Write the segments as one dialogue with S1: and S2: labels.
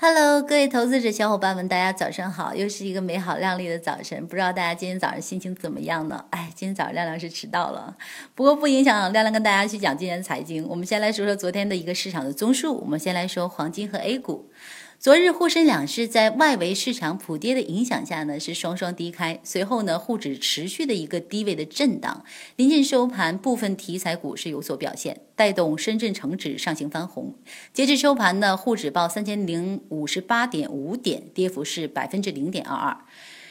S1: Hello，各位投资者小伙伴们，大家早上好！又是一个美好亮丽的早晨，不知道大家今天早上心情怎么样呢？哎，今天早上亮亮是迟到了，不过不影响亮亮跟大家去讲今天的财经。我们先来说说昨天的一个市场的综述。我们先来说黄金和 A 股。昨日沪深两市在外围市场普跌的影响下呢，是双双低开。随后呢，沪指持续的一个低位的震荡，临近收盘，部分题材股是有所表现，带动深圳成指上行翻红。截至收盘呢，沪指报三千零五十八点五点，跌幅是百分之零点二二。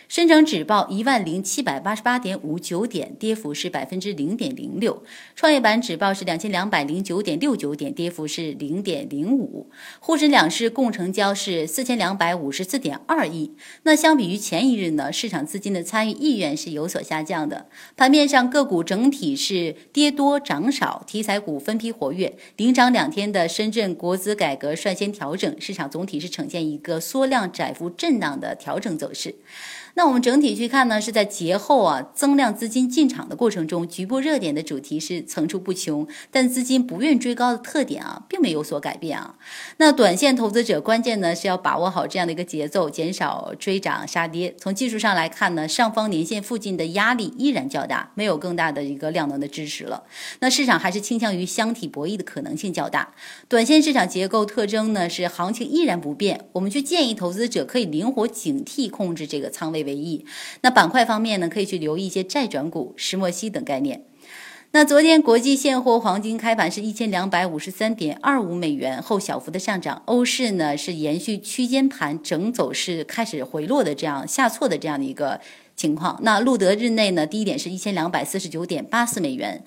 S1: 深成指报一万零七百八十八点五九点，跌幅是百分之零点零六。创业板指报是两千两百零九点六九点，跌幅是零点零五。沪深两市共成交是四千两百五十四点二亿。那相比于前一日呢，市场资金的参与意愿是有所下降的。盘面上个股整体是跌多涨少，题材股分批活跃。领涨两天的深圳国资改革率先调整，市场总体是呈现一个缩量窄幅震荡的调整走势。那我们整体去看呢，是在节后啊增量资金进场的过程中，局部热点的主题是层出不穷，但资金不愿追高的特点啊，并没有所改变啊。那短线投资者关键呢是要把握好这样的一个节奏，减少追涨杀跌。从技术上来看呢，上方年线附近的压力依然较大，没有更大的一个量能的支持了。那市场还是倾向于箱体博弈的可能性较大。短线市场结构特征呢是行情依然不变，我们去建议投资者可以灵活警惕控制这个仓位。为宜，那板块方面呢，可以去留意一些债转股、石墨烯等概念。那昨天国际现货黄金开盘是一千两百五十三点二五美元，后小幅的上涨。欧市呢是延续区间盘整走势开始回落的这样下挫的这样的一个情况。那路德日内呢低点是一千两百四十九点八四美元。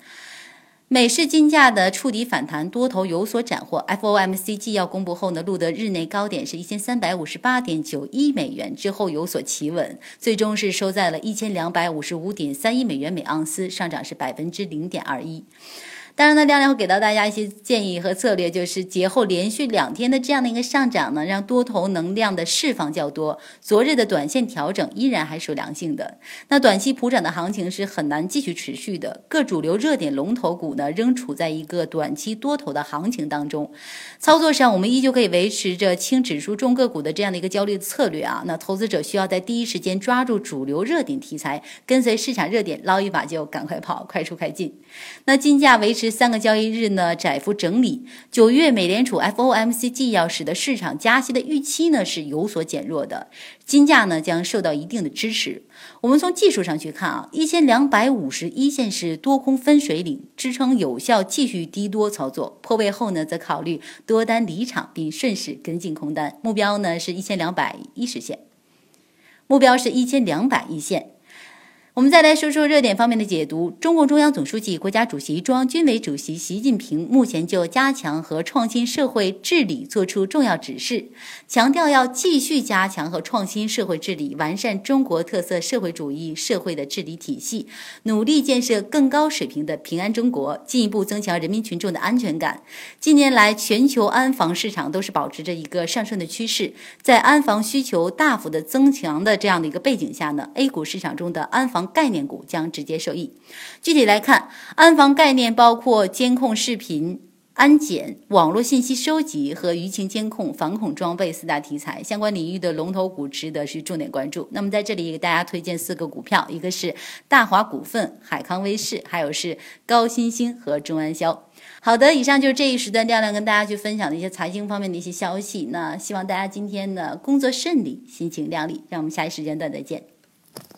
S1: 美市金价的触底反弹，多头有所斩获。FOMC 纪要公布后呢，录得日内高点是一千三百五十八点九一美元，之后有所企稳，最终是收在了一千两百五十五点三一美元每盎司，上涨是百分之零点二一。当然呢，亮亮会给到大家一些建议和策略，就是节后连续两天的这样的一个上涨呢，让多头能量的释放较多。昨日的短线调整依然还属良性的，那短期普涨的行情是很难继续持续的。各主流热点龙头股呢，仍处在一个短期多头的行情当中。操作上，我们依旧可以维持着轻指数重个股的这样的一个交易策略啊。那投资者需要在第一时间抓住主流热点题材，跟随市场热点捞一把就赶快跑，快出快进。那金价维持。这三个交易日呢，窄幅整理。九月美联储 FOMC 纪要使得市场加息的预期呢是有所减弱的，金价呢将受到一定的支持。我们从技术上去看啊，一千两百五十一线是多空分水岭，支撑有效继续低多操作。破位后呢，则考虑多单离场并顺势跟进空单。目标呢是一千两百一十线，目标是一千两百一线。我们再来说说热点方面的解读。中共中央总书记、国家主席、中央军委主席习近平目前就加强和创新社会治理作出重要指示，强调要继续加强和创新社会治理，完善中国特色社会主义社会的治理体系，努力建设更高水平的平安中国，进一步增强人民群众的安全感。近年来，全球安防市场都是保持着一个上升的趋势，在安防需求大幅的增强的这样的一个背景下呢，A 股市场中的安防。概念股将直接受益。具体来看，安防概念包括监控视频、安检、网络信息收集和舆情监控、反恐装备四大题材，相关领域的龙头股值得是重点关注。那么在这里给大家推荐四个股票，一个是大华股份、海康威视，还有是高新兴和中安消。好的，以上就是这一时段亮亮跟大家去分享的一些财经方面的一些消息。那希望大家今天呢工作顺利，心情亮丽。让我们下一时间段再见。